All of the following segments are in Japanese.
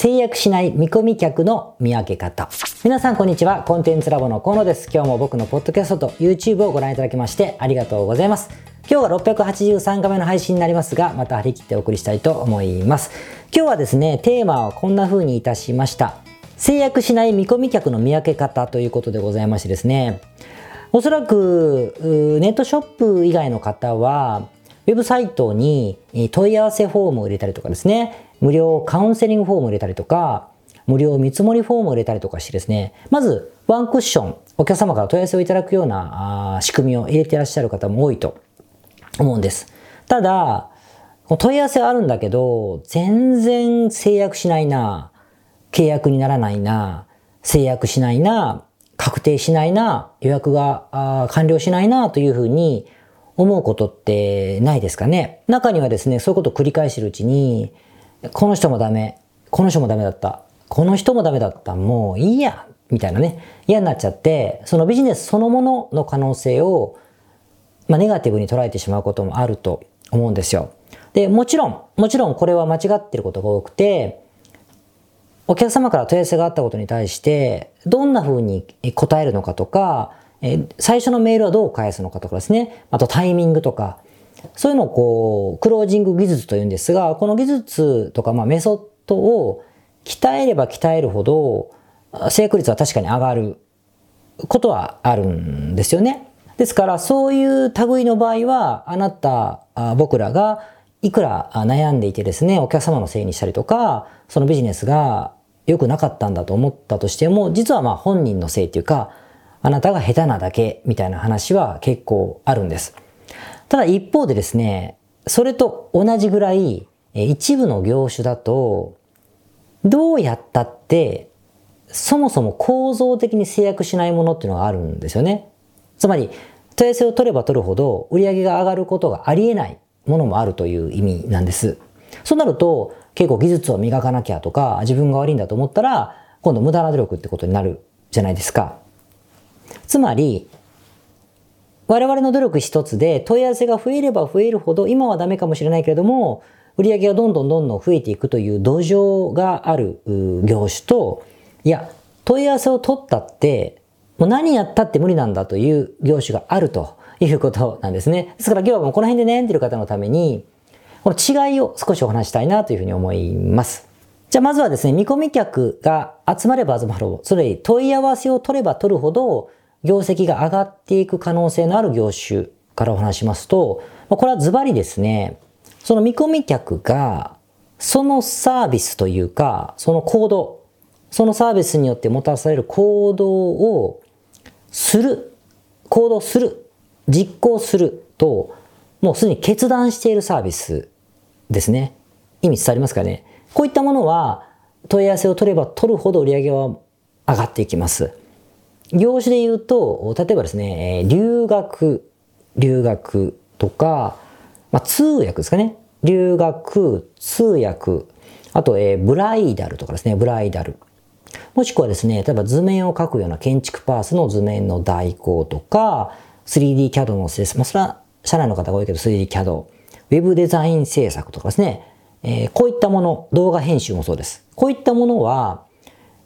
制約しない見込み客の見分け方。皆さんこんにちは。コンテンツラボの河野です。今日も僕のポッドキャストと YouTube をご覧いただきましてありがとうございます。今日が683回目の配信になりますが、また張り切ってお送りしたいと思います。今日はですね、テーマはこんな風にいたしました。制約しない見込み客の見分け方ということでございましてですね、おそらくネットショップ以外の方は、ウェブサイトに問い合わせフォームを入れたりとかですね、無料カウンセリングフォームを入れたりとか、無料見積もりフォームを入れたりとかしてですね、まずワンクッション、お客様から問い合わせをいただくような仕組みを入れていらっしゃる方も多いと思うんです。ただ、問い合わせはあるんだけど、全然制約しないな、契約にならないな、制約しないな、確定しないな、予約が完了しないなというふうに思うことってないですかね。中にはですね、そういうことを繰り返してるうちに、この人もダメ、この人もダメだった、この人もダメだった、もういいや、みたいなね、嫌になっちゃって、そのビジネスそのものの可能性を、まあ、ネガティブに捉えてしまうこともあると思うんですよ。で、もちろん、もちろんこれは間違ってることが多くて、お客様から問い合わせがあったことに対して、どんな風に答えるのかとか、最初のメールはどう返すのかとかですね、あとタイミングとか、そういうのをこう、クロージング技術というんですが、この技術とか、まあメソッドを鍛えれば鍛えるほど、成約率は確かに上がることはあるんですよね。ですから、そういう類の場合は、あなた、僕らがいくら悩んでいてですね、お客様のせいにしたりとか、そのビジネスが良くなかったんだと思ったとしても、実はまあ本人のせいっていうか、あなたが下手なだけみたいな話は結構あるんです。ただ一方でですね、それと同じぐらい、一部の業種だと、どうやったって、そもそも構造的に制約しないものっていうのがあるんですよね。つまり、問い合わせを取れば取るほど売り上げが上がることがありえないものもあるという意味なんです。そうなると、結構技術を磨かなきゃとか、自分が悪いんだと思ったら、今度無駄な努力ってことになるじゃないですか。つまり、我々の努力一つで問い合わせが増えれば増えるほど、今はダメかもしれないけれども、売り上げがどんどんどんどん増えていくという土壌がある業種と、いや、問い合わせを取ったって、もう何やったって無理なんだという業種があるということなんですね。ですから今日はもうこの辺で悩んでいる方のために、この違いを少しお話したいなというふうに思います。じゃあまずはですね、見込み客が集まれば集まるほど、それ問い合わせを取れば取るほど、業績が上がっていく可能性のある業種からお話しますと、これはズバリですね、その見込み客が、そのサービスというか、その行動、そのサービスによってもたらされる行動をする、行動する、実行すると、もうすでに決断しているサービスですね。意味伝わりますかね。こういったものは問い合わせを取れば取るほど売り上げは上がっていきます。業種で言うと、例えばですね、留学、留学とか、まあ、通訳ですかね。留学、通訳、あと、えー、ブライダルとかですね、ブライダル。もしくはですね、例えば図面を描くような建築パースの図面の代行とか、3D CAD の施設、まあ、それは社内の方が多いけど 3D CAD、ウェブデザイン制作とかですね、えー、こういったもの、動画編集もそうです。こういったものは、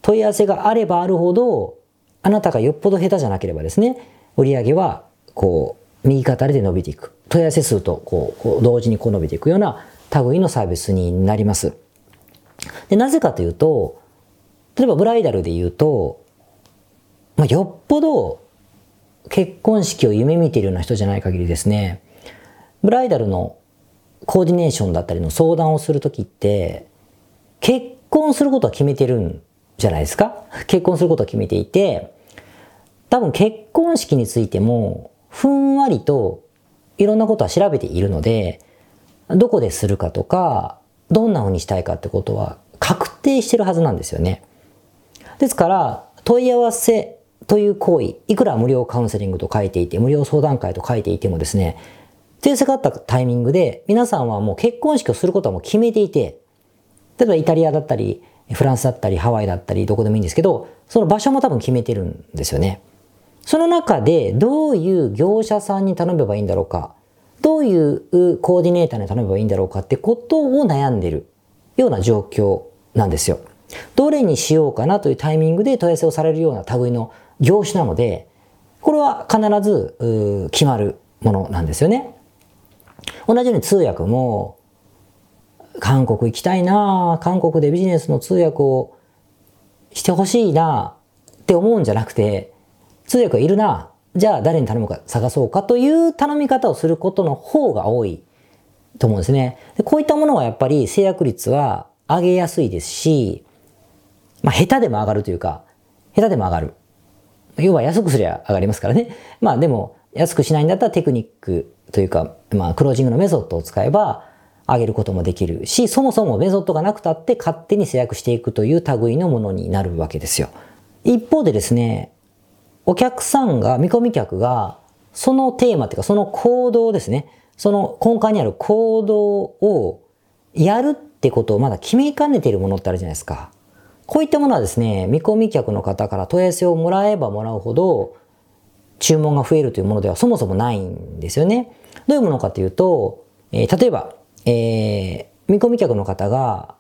問い合わせがあればあるほど、あなたがよっぽど下手じゃなければですね、売り上げは、こう、右肩で伸びていく。問い合わせ数と、こう、こう同時にこう伸びていくような類のサービスになります。で、なぜかというと、例えばブライダルで言うと、まあ、よっぽど結婚式を夢見ているような人じゃない限りですね、ブライダルのコーディネーションだったりの相談をするときって、結婚することは決めてるんじゃないですか？結婚することを決めていて、多分結婚式についても、ふんわりといろんなことは調べているので、どこでするかとか、どんな風にしたいかってことは確定してるはずなんですよね。ですから、問い合わせという行為、いくら無料カウンセリングと書いていて、無料相談会と書いていてもですね、訂正があったタイミングで、皆さんはもう結婚式をすることはもう決めていて、例えばイタリアだったり、フランスだったりハワイだったりどこでもいいんですけど、その場所も多分決めてるんですよね。その中でどういう業者さんに頼めばいいんだろうか、どういうコーディネーターに頼めばいいんだろうかってことを悩んでるような状況なんですよ。どれにしようかなというタイミングで問い合わせをされるような類の業種なので、これは必ず決まるものなんですよね。同じように通訳も、韓国行きたいな韓国でビジネスの通訳をしてほしいなって思うんじゃなくて、通訳いるなじゃあ誰に頼むか探そうかという頼み方をすることの方が多いと思うんですね。でこういったものはやっぱり制約率は上げやすいですし、まあ下手でも上がるというか、下手でも上がる。要は安くすりゃ上がりますからね。まあでも安くしないんだったらテクニックというか、まあクロージングのメソッドを使えば上げることもできるし、そもそもメソッドがなくたって勝手に制約していくという類のものになるわけですよ。一方でですね、お客さんが、見込み客が、そのテーマっていうか、その行動ですね。その根幹にある行動をやるってことをまだ決めかねているものってあるじゃないですか。こういったものはですね、見込み客の方から問い合わせをもらえばもらうほど、注文が増えるというものではそもそもないんですよね。どういうものかというと、えー、例えば、えー、見込み客の方が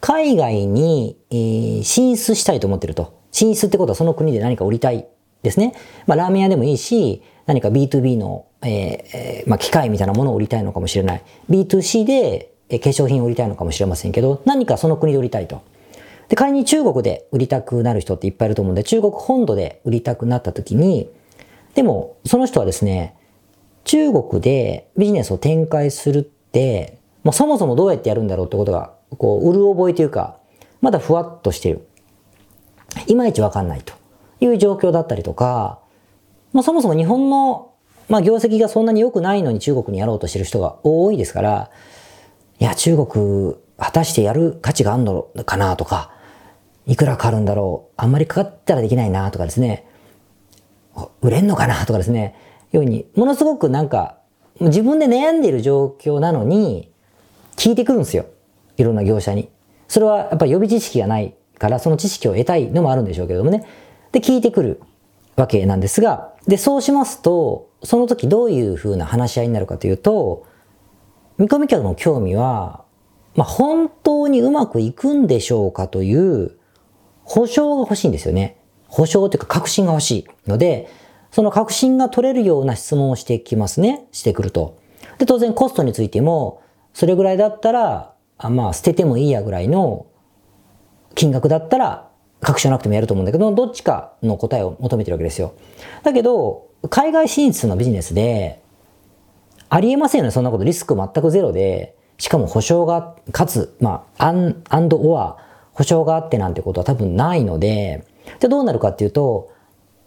海外に、えー、進出したいと思ってると。進出ってことはその国で何か売りたいですね。まあ、ラーメン屋でもいいし、何か B2B の、えー、まあ、機械みたいなものを売りたいのかもしれない。B2C で、え化粧品を売りたいのかもしれませんけど、何かその国で売りたいと。で、仮に中国で売りたくなる人っていっぱいいると思うんで、中国本土で売りたくなった時に、でも、その人はですね、中国でビジネスを展開するって、もうそもそもどうやってやるんだろうってことが、こう、売る覚えというか、まだふわっとしてる。いまいちわかんないと。いう状況だったりとか、まあ、そもそも日本の、まあ、業績がそんなに良くないのに中国にやろうとしてる人が多いですから、いや、中国、果たしてやる価値があるのかなとか、いくらかかるんだろう、あんまりかかったらできないなとかですね、売れんのかなとかですね、ように、ものすごくなんか、自分で悩んでいる状況なのに、聞いてくるんですよ。いろんな業者に。それはやっぱり予備知識がないから、その知識を得たいのもあるんでしょうけどもね。で、聞いてくるわけなんですが、で、そうしますと、その時どういうふうな話し合いになるかというと、見込み客の興味は、まあ、本当にうまくいくんでしょうかという保証が欲しいんですよね。保証というか確信が欲しいので、その確信が取れるような質問をしてきますね。してくると。で、当然コストについても、それぐらいだったら、あまあ、捨ててもいいやぐらいの金額だったら確証なくてもやると思うんだけど、どっちかの答えを求めてるわけですよ。だけど、海外進出のビジネスで、ありえませんよね、そんなこと。リスク全くゼロで、しかも保証が、かつ、まあ、アン、アンドオア、保証があってなんてことは多分ないので、じゃどうなるかっていうと、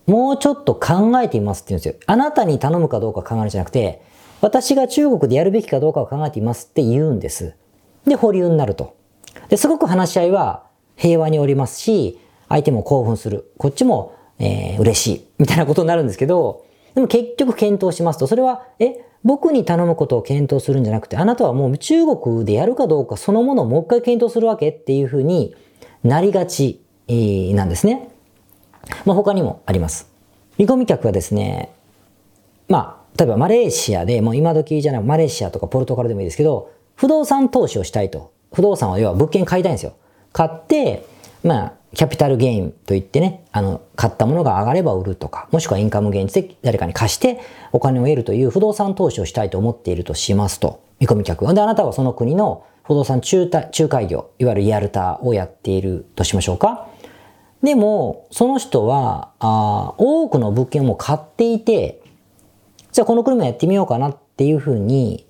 もうちょっと考えてみますって言うんですよ。あなたに頼むかどうか考えるんじゃなくて、私が中国でやるべきかどうかを考えてみますって言うんです。で、保留になると。で、すごく話し合いは平和におりますし、相手も興奮する。こっちも、えー、嬉しい。みたいなことになるんですけど、でも結局検討しますと、それは、え、僕に頼むことを検討するんじゃなくて、あなたはもう中国でやるかどうかそのものをもう一回検討するわけっていうふうになりがち、えー、なんですね。まあ、他にもあります。見込み客はですね、まあ、例えばマレーシアで、もう今時じゃない、マレーシアとかポルトガルでもいいですけど、不動産投資をしたいと。不動産は要は物件買いたいんですよ。買って、まあ、キャピタルゲインといってね、あの、買ったものが上がれば売るとか、もしくはインカムゲインで誰かに貸してお金を得るという不動産投資をしたいと思っているとしますと、見込み客。で、あなたはその国の不動産仲仲介業、いわゆるリアルターをやっているとしましょうか。でも、その人は、あ多くの物件を買っていて、じゃあこの国もやってみようかなっていうふうに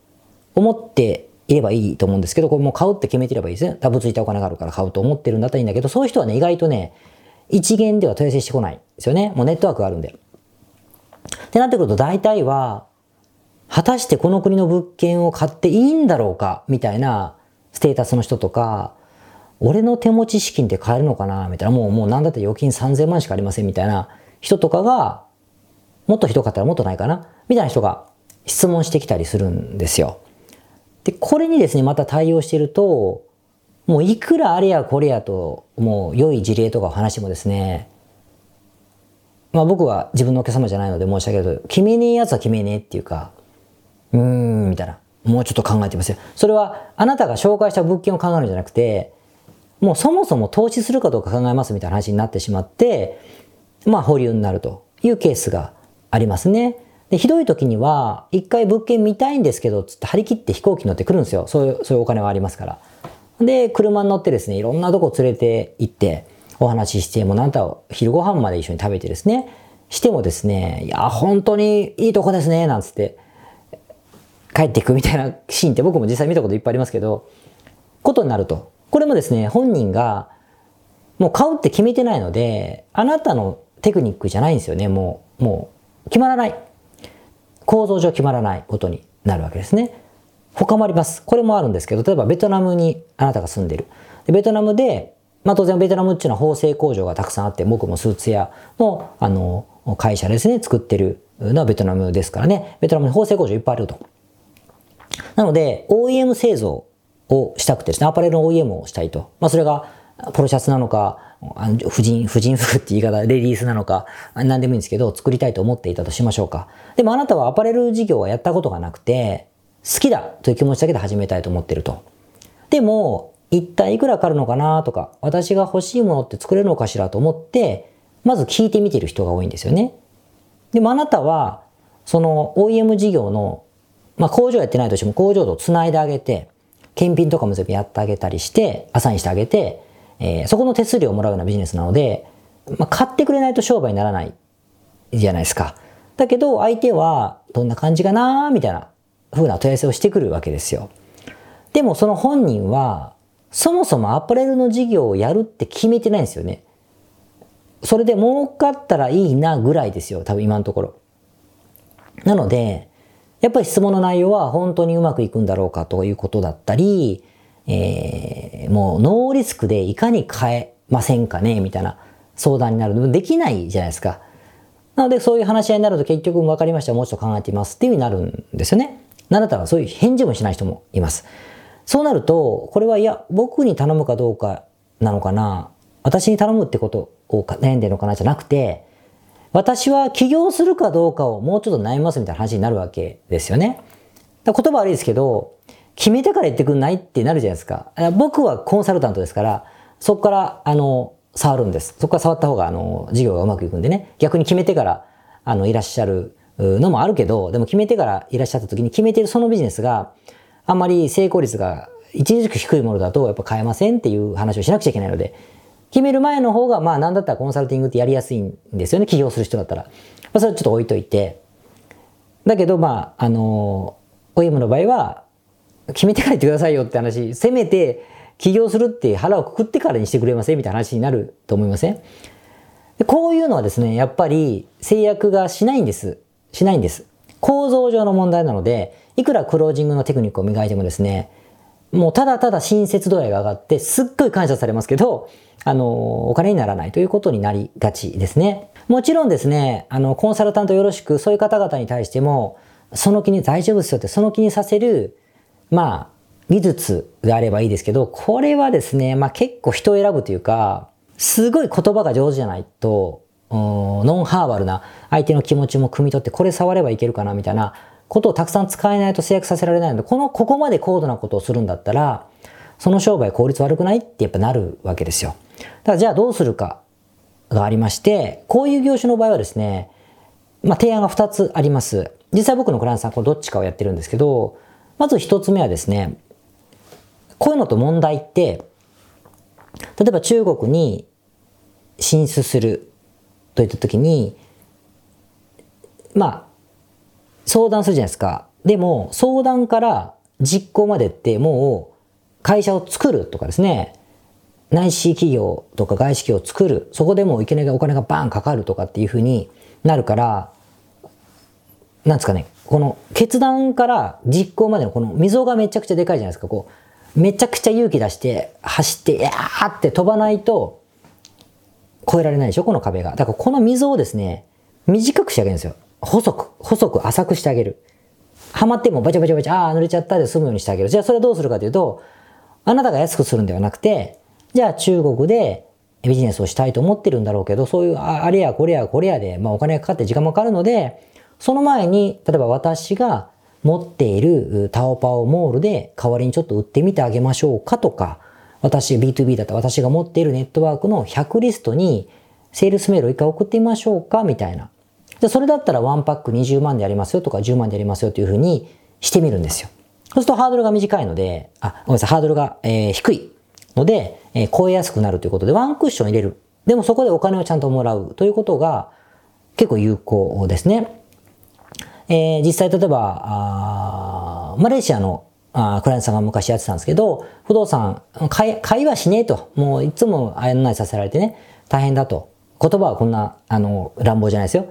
思っていればいいと思うんですけど、これもう買うって決めてればいいですね。ダブついたお金があるから買うと思ってるんだったらいいんだけど、そういう人はね、意外とね、一元では問い合わせしてこないですよね。もうネットワークがあるんで。ってなってくると大体は、果たしてこの国の物件を買っていいんだろうかみたいなステータスの人とか、俺の手持ち資金って買えるのかなみたいな、もう、もうなんだって預金3000万しかありませんみたいな人とかが、もっとひどかったらもっとないかなみたいな人が質問してきたりするんですよ。で、これにですね、また対応してると、もういくらあれやこれやと、もう良い事例とかお話もですね、まあ僕は自分のお客様じゃないので申し訳ないけど、決めねえやつは決めねえっていうか、うーん、みたいな。もうちょっと考えてますよ。それはあなたが紹介した物件を考えるんじゃなくて、もうそもそも投資するかどうか考えますみたいな話になってしまって、まあ保留になるというケースがありますね。で、ひどい時には、一回物件見たいんですけど、つって張り切って飛行機乗ってくるんですよ。そういう、そういうお金はありますから。で、車に乗ってですね、いろんなとこ連れて行って、お話しして、もうなんた昼ご飯まで一緒に食べてですね、してもですね、いや、本当にいいとこですね、なんつって、帰っていくみたいな シーンって僕も実際見たこといっぱいありますけど、ことになると。これもですね、本人が、もう買うって決めてないので、あなたのテクニックじゃないんですよね、もう、もう、決まらない。構造上決まらないことになるわけですね。他もあります。これもあるんですけど、例えばベトナムにあなたが住んでる。でベトナムで、まあ当然ベトナムっていうのは縫製工場がたくさんあって、僕もスーツ屋の、あの、会社ですね、作ってるのはベトナムですからね。ベトナムに縫製工場いっぱいあると。なので、OEM 製造をしたくてですね、アパレルの OEM をしたいと。まあそれが、ポロシャツなのか、婦人、婦人服って言い方、レディースなのか、何でもいいんですけど、作りたいと思っていたとしましょうか。でもあなたはアパレル事業はやったことがなくて、好きだという気持ちだけで始めたいと思ってると。でも、一体いくらかかるのかなとか、私が欲しいものって作れるのかしらと思って、まず聞いてみてる人が多いんですよね。でもあなたは、その OEM 事業の、まあ工場やってないとしても工場と繋いであげて、検品とかも全部やってあげたりして、アサインしてあげて、えー、そこの手数料をもらうようなビジネスなので、まあ、買ってくれないと商売にならないじゃないですか。だけど相手はどんな感じかなみたいな風な問い合わせをしてくるわけですよ。でもその本人はそもそもアパレルの事業をやるって決めてないんですよね。それで儲かったらいいなぐらいですよ。多分今のところ。なので、やっぱり質問の内容は本当にうまくいくんだろうかということだったり、えー、もうノーリスクでいかに変えませんかねみたいな相談になる。できないじゃないですか。なのでそういう話し合いになると結局分かりました。もうちょっと考えてみますっていうふうになるんですよね。なたらそういう返事もしない人もいます。そうなると、これはいや、僕に頼むかどうかなのかな、私に頼むってことを悩んでるのかなじゃなくて、私は起業するかどうかをもうちょっと悩みますみたいな話になるわけですよね。だ言葉悪いですけど、決めてから言ってくんない？ってなるじゃないですか。僕はコンサルタントですから、そこから、あの、触るんです。そこから触った方が、あの、事業がうまくいくんでね。逆に決めてから、あの、いらっしゃるのもあるけど、でも決めてからいらっしゃった時に決めてるそのビジネスがあんまり成功率が著しく低いものだとやっぱ買えませんっていう話をしなくちゃいけないので、決める前の方がまあなんだったらコンサルティングってやりやすいんですよね、起業する人だったら。まあそれはちょっと置いといて。だけどまあ、あの、OM の場合は、決めてから言ってくださいよって話、せめて起業するって腹をくくってからにしてくれません？みたいな話になると思いません？こういうのはですね、やっぱり制約がしないんです。しないんです。構造上の問題なので、いくらクロージングのテクニックを磨いてもですね、もうただただ親切度合いが上がって、すっごい感謝されますけど、あの、お金にならないということになりがちですね。もちろんですね、あの、コンサルタントよろしく、そういう方々に対しても、その気に大丈夫ですよって、その気にさせる、まあ、技術があればいいですけど、これはですね、まあ結構人を選ぶというか、すごい言葉が上手じゃないと、ノンハーバルな相手の気持ちも汲み取ってこれ触ればいけるかなみたいなことをたくさん使えないと制約させられないので、この、ここまで高度なことをするんだったら、その商売効率悪くないってやっぱなるわけですよ。だからじゃあどうするかがありまして、こういう業種の場合はですね、まあ提案が2つあります。実際僕のクライアントさんこれどっちかをやってるんですけど、まず1つ目はですね、こういうのと問題って、例えば中国に進出するといった時に、まあ、相談するじゃないですか。でも、相談から実行までってもう会社を作るとかですね、内資企業とか外資企業を作る、そこでもいきなりお金がバーンかかるとかっていうふうになるから、なんですかね、この決断から実行までのこの溝がめちゃくちゃでかいじゃないですか。こう、めちゃくちゃ勇気出して走って、やーって飛ばないと、越えられないでしょ？この壁が。だからこの溝をですね、短くしてあげるんですよ。細く、細く浅くしてあげる。はまってもバチャバチャバチャ、ああ、濡れちゃったで済むようにしてあげる。じゃあそれはどうするかというと、あなたが安くするんではなくて、じゃあ中国でビジネスをしたいと思ってるんだろうけど、そういうあれやこれやこれやで、まあお金がかかって時間もかかるので、その前に、例えば私が持っているタオパオモールで代わりにちょっと売ってみてあげましょうかとか、私、B2B だったら私が持っているネットワークの100リストに、セールスメールを一回送ってみましょうかみたいな。じゃそれだったらワンパック20万でやりますよとか10万でやりますよというふうにしてみるんですよ。そうするとハードルが短いので、あ、ごめんなさい、ハードルが、えー、低いので、えー、超えやすくなるということで、ワンクッション入れる。でもそこでお金をちゃんともらうということが結構有効ですね。えー、実際例えば、あマレーシアのあクライアントさんが昔やってたんですけど、不動産、買い、買いはしねえと。もういつも案内させられてね、大変だと。言葉はこんな、あの、乱暴じゃないですよ。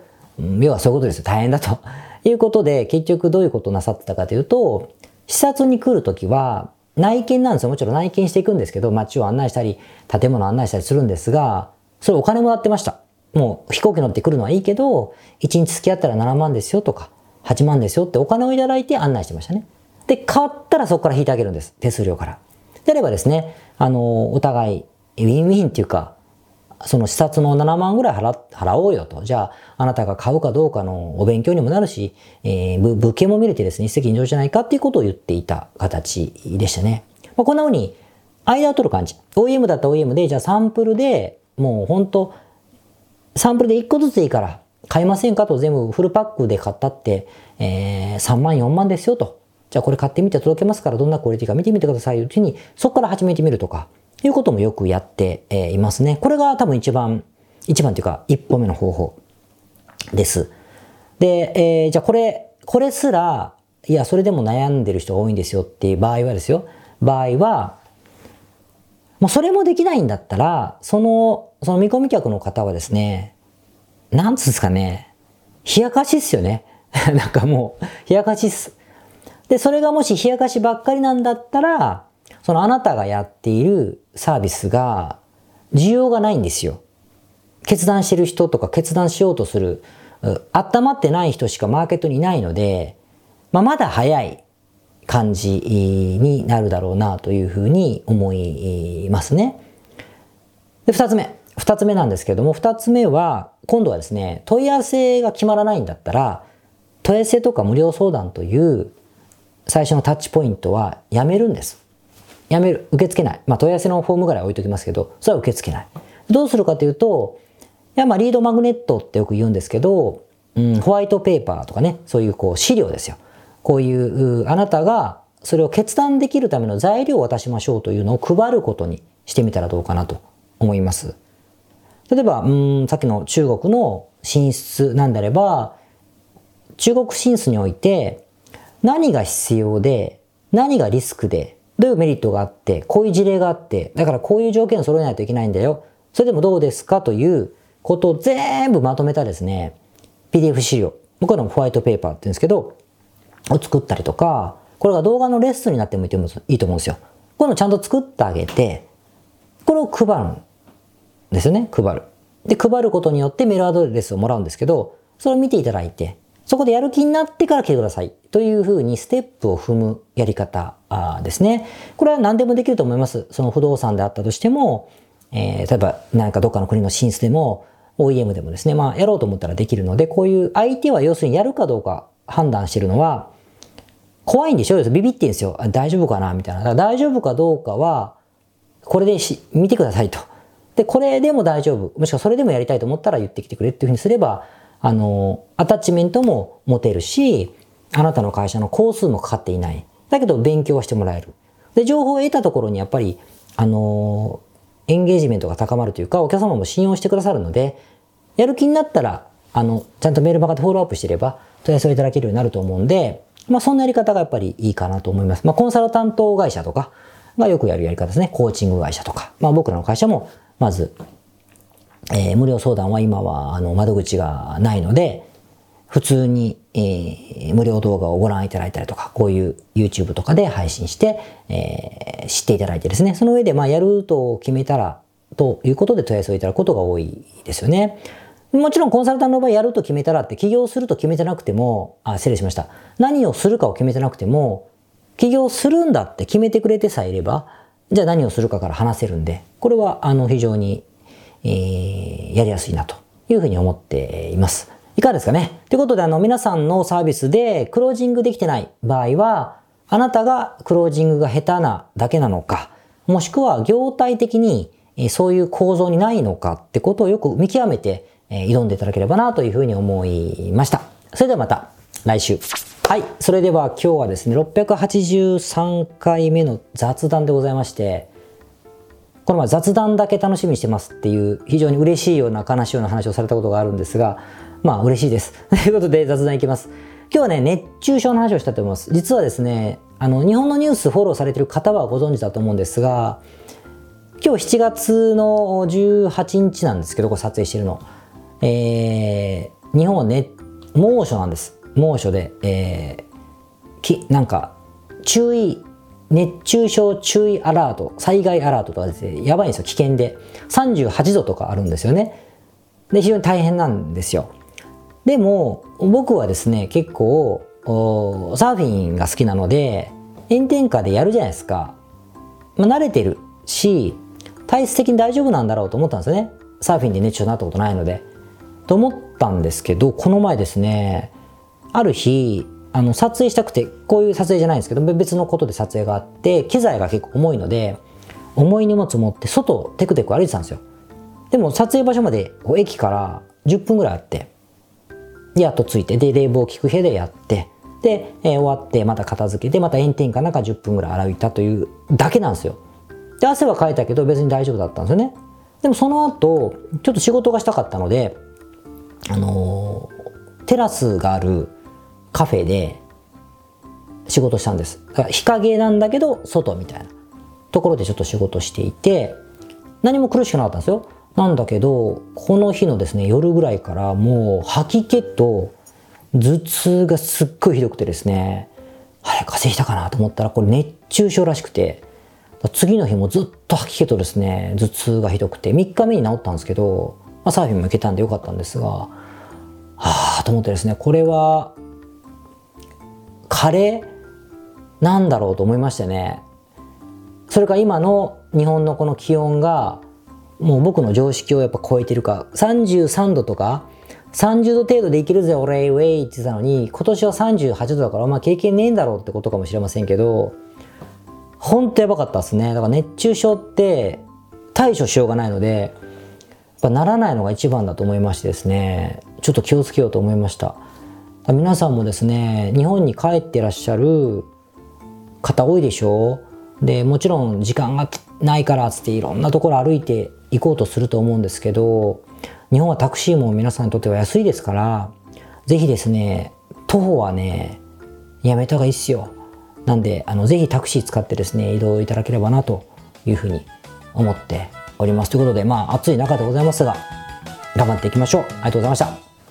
要はそういうことですよ。大変だと。いうことで、結局どういうことをなさってたかというと、視察に来るときは、内見なんですよ。もちろん内見していくんですけど、街を案内したり、建物を案内したりするんですが、それお金もらってました。もう飛行機乗ってくるのはいいけど、1日付き合ったら7万ですよとか、8万ですよってお金をいただいて案内してましたね。で、買ったらそこから引いてあげるんです。手数料から。であればですね、あの、お互い、ウィンウィンっていうか、その視察の7万ぐらい払払おうよと。じゃあ、あなたが買うかどうかのお勉強にもなるし、えー、物件も見れてですね、一石二鳥じゃないかっていうことを言っていた形でしたね。まあ、こんな風に、間を取る感じ。OEM だったら OEM で、じゃあサンプルで、もう本当サンプルで1個ずつでいいから、買いませんかと全部フルパックで買ったって、えー、3万4万ですよと。じゃあこれ買ってみて届けますからどんなクオリティか見てみてください。うちにそこから始めてみるとか、いうこともよくやって、えいますね。これが多分一番、一番というか一歩目の方法です。で、えー、じゃあこれ、これすら、いや、それでも悩んでる人が多いんですよっていう場合はですよ。場合は、もうそれもできないんだったら、その、その見込み客の方はですね、なんつうんですかね、冷やかしっすよね。なんかもう、冷やかしっす。で、それがもし冷やかしばっかりなんだったら、そのあなたがやっているサービスが需要がないんですよ。決断してる人とか決断しようとする、温まってない人しかマーケットにいないので、まあ、まだ早い感じになるだろうなというふうに思いますね。で、二つ目。二つ目なんですけども、二つ目は、今度はですね、問い合わせが決まらないんだったら、問い合わせとか無料相談という最初のタッチポイントはやめるんです。やめる。受け付けない。まあ問い合わせのフォームぐらい置いときますけど、それは受け付けない。どうするかというと、いやまあリードマグネットってよく言うんですけど、うん、ホワイトペーパーとかね、そういうこう資料ですよ。こういう、あなたがそれを決断できるための材料を渡しましょうというのを配ることにしてみたらどうかなと思います。例えば、うん、さっきの中国の進出なんであれば、中国進出において、何が必要で、何がリスクで、どういうメリットがあって、こういう事例があって、だからこういう条件を揃えないといけないんだよ。それでもどうですかということを全部まとめたですね、PDF 資料。僕らもホワイトペーパーって言うんですけど、を作ったりとか、これが動画のレッスンになってもいいと思うんですよ。こういうのちゃんと作ってあげて、これを配るですよね。配る。で、配ることによってメールアドレスをもらうんですけど、それを見ていただいて、そこでやる気になってから来てください。というふうにステップを踏むやり方ですね。これは何でもできると思います。その不動産であったとしても、えー、例えば何かどっかの国の進出でも、OEM でもですね、まあやろうと思ったらできるので、こういう相手は要するにやるかどうか判断してるのは、怖いんでしょ？ビビってんですよ。大丈夫かな？みたいな。大丈夫かどうかは、これでし見てくださいと。で、これでも大丈夫。もしくはそれでもやりたいと思ったら言ってきてくれっていうふうにすれば、あの、アタッチメントも持てるし、あなたの会社の工数もかかっていない。だけど勉強はしてもらえる。で、情報を得たところにやっぱり、あの、エンゲージメントが高まるというか、お客様も信用してくださるので、やる気になったら、あの、ちゃんとメールマガでフォローアップしてれば、問い合わせをいただけるようになると思うんで、まあそんなやり方がやっぱりいいかなと思います。まあコンサルタント会社とかがよくやるやり方ですね。コーチング会社とか。まあ僕らの会社も、まずえー、無料相談は今はあの窓口がないので、普通に、えー、無料動画をご覧いただいたりとか、こういう YouTube とかで配信して、えー、知っていただいてですね、その上でまあやると決めたら、ということで問い合わせをいただくことが多いですよね。もちろんコンサルタントの場合やると決めたらって起業すると決めてなくても、あ、失礼しました。何をするかを決めてなくても、起業するんだって決めてくれてさえいれば、じゃあ何をするかから話せるんで、これはあの非常にえー、やりやすいなというふうに思っています。いかがですかね？ということで、あの、皆さんのサービスでクロージングできてない場合は、あなたがクロージングが下手なだけなのか、もしくは業態的にそういう構造にないのかってことをよく見極めて挑んでいただければなというふうに思いました。それではまた来週。はい。それでは今日はですね、683回目の雑談でございまして、この前雑談だけ楽しみにしてますっていう非常に嬉しいような悲しいような話をされたことがあるんですが、まあ嬉しいです。ということで雑談いきます。今日はね、熱中症の話をしたいと思います。実はですね、あの、日本のニュースフォローされてる方はご存知だと思うんですが、今日7月の18日なんですけど、これ撮影してるの。えー、日本はね、猛暑なんです。猛暑で、えー、き、なんか、注意熱中症注意アラート、災害アラートとかですね、やばいんですよ、危険で。38度とかあるんですよね。で、非常に大変なんですよ。でも、僕はですね、結構、サーフィンが好きなので、炎天下でやるじゃないですか。まあ、慣れてるし、体質的に大丈夫なんだろうと思ったんですよね。サーフィンで熱中症になったことないので。と思ったんですけど、この前ですね、ある日、あの撮影したくてこういう撮影じゃないんですけど別のことで撮影があって機材が結構重いので重い荷物持って外をテクテク歩いてたんですよ。でも撮影場所まで駅から10分ぐらいあってやっと着いてで冷房効く部屋でやってで、えー、終わってまた片付けてまた炎天下なんか10分ぐらい歩いたというだけなんですよ。で汗はかいたけど別に大丈夫だったんですよね。でもその後ちょっと仕事がしたかったのであのー、テラスがあるカフェで仕事したんです。だから日陰なんだけど外みたいなところでちょっと仕事していて何も苦しくなかったんですよ。なんだけどこの日のですね夜ぐらいからもう吐き気と頭痛がすっごいひどくてですねあれ風邪ひいたかなと思ったらこれ熱中症らしくて次の日もずっと吐き気とですね頭痛がひどくて3日目に治ったんですけど、まあ、サーフィンも行けたんでよかったんですがはあと思ってですねこれはカレーなんだろうと思いましたね。それか今の日本のこの気温がもう僕の常識をやっぱ超えてるか33度とか30度程度でいけるぜ俺ウェイって言ってたのに今年は38度だからまあ経験ねえんだろうってことかもしれませんけどほんとやばかったですね。だから熱中症って対処しようがないのでやっぱならないのが一番だと思いましてですね。ちょっと気をつけようと思いました。皆さんもですね日本に帰ってらっしゃる方多いでしょでもちろん時間がないからっつっていろんなところ歩いて行こうとすると思うんですけど日本はタクシーも皆さんにとっては安いですから是非ですね徒歩はねやめた方がいいっすよ。なんであのぜひタクシー使ってですね移動いただければなというふうに思っております。ということでまあ暑い中でございますが頑張っていきましょう。ありがとうございました。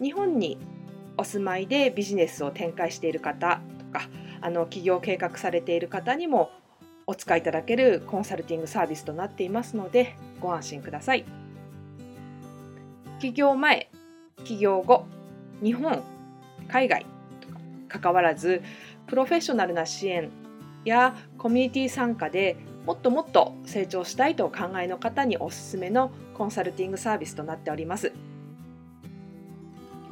日本にお住まいでビジネスを展開している方とかあの起業計画されている方にもお使いいただけるコンサルティングサービスとなっていますのでご安心ください。起業前起業後日本海外とか関わらずプロフェッショナルな支援やコミュニティ参加でもっともっと成長したいとお考えの方におすすめのコンサルティングサービスとなっております。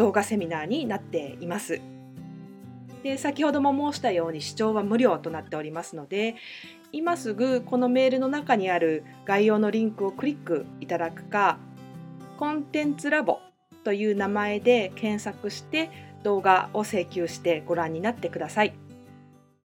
動画セミナーになっています。で先ほども申したように視聴は無料となっておりますので今すぐこのメールの中にある概要のリンクをクリックいただくかコンテンツラボという名前で検索して動画を請求してご覧になってください。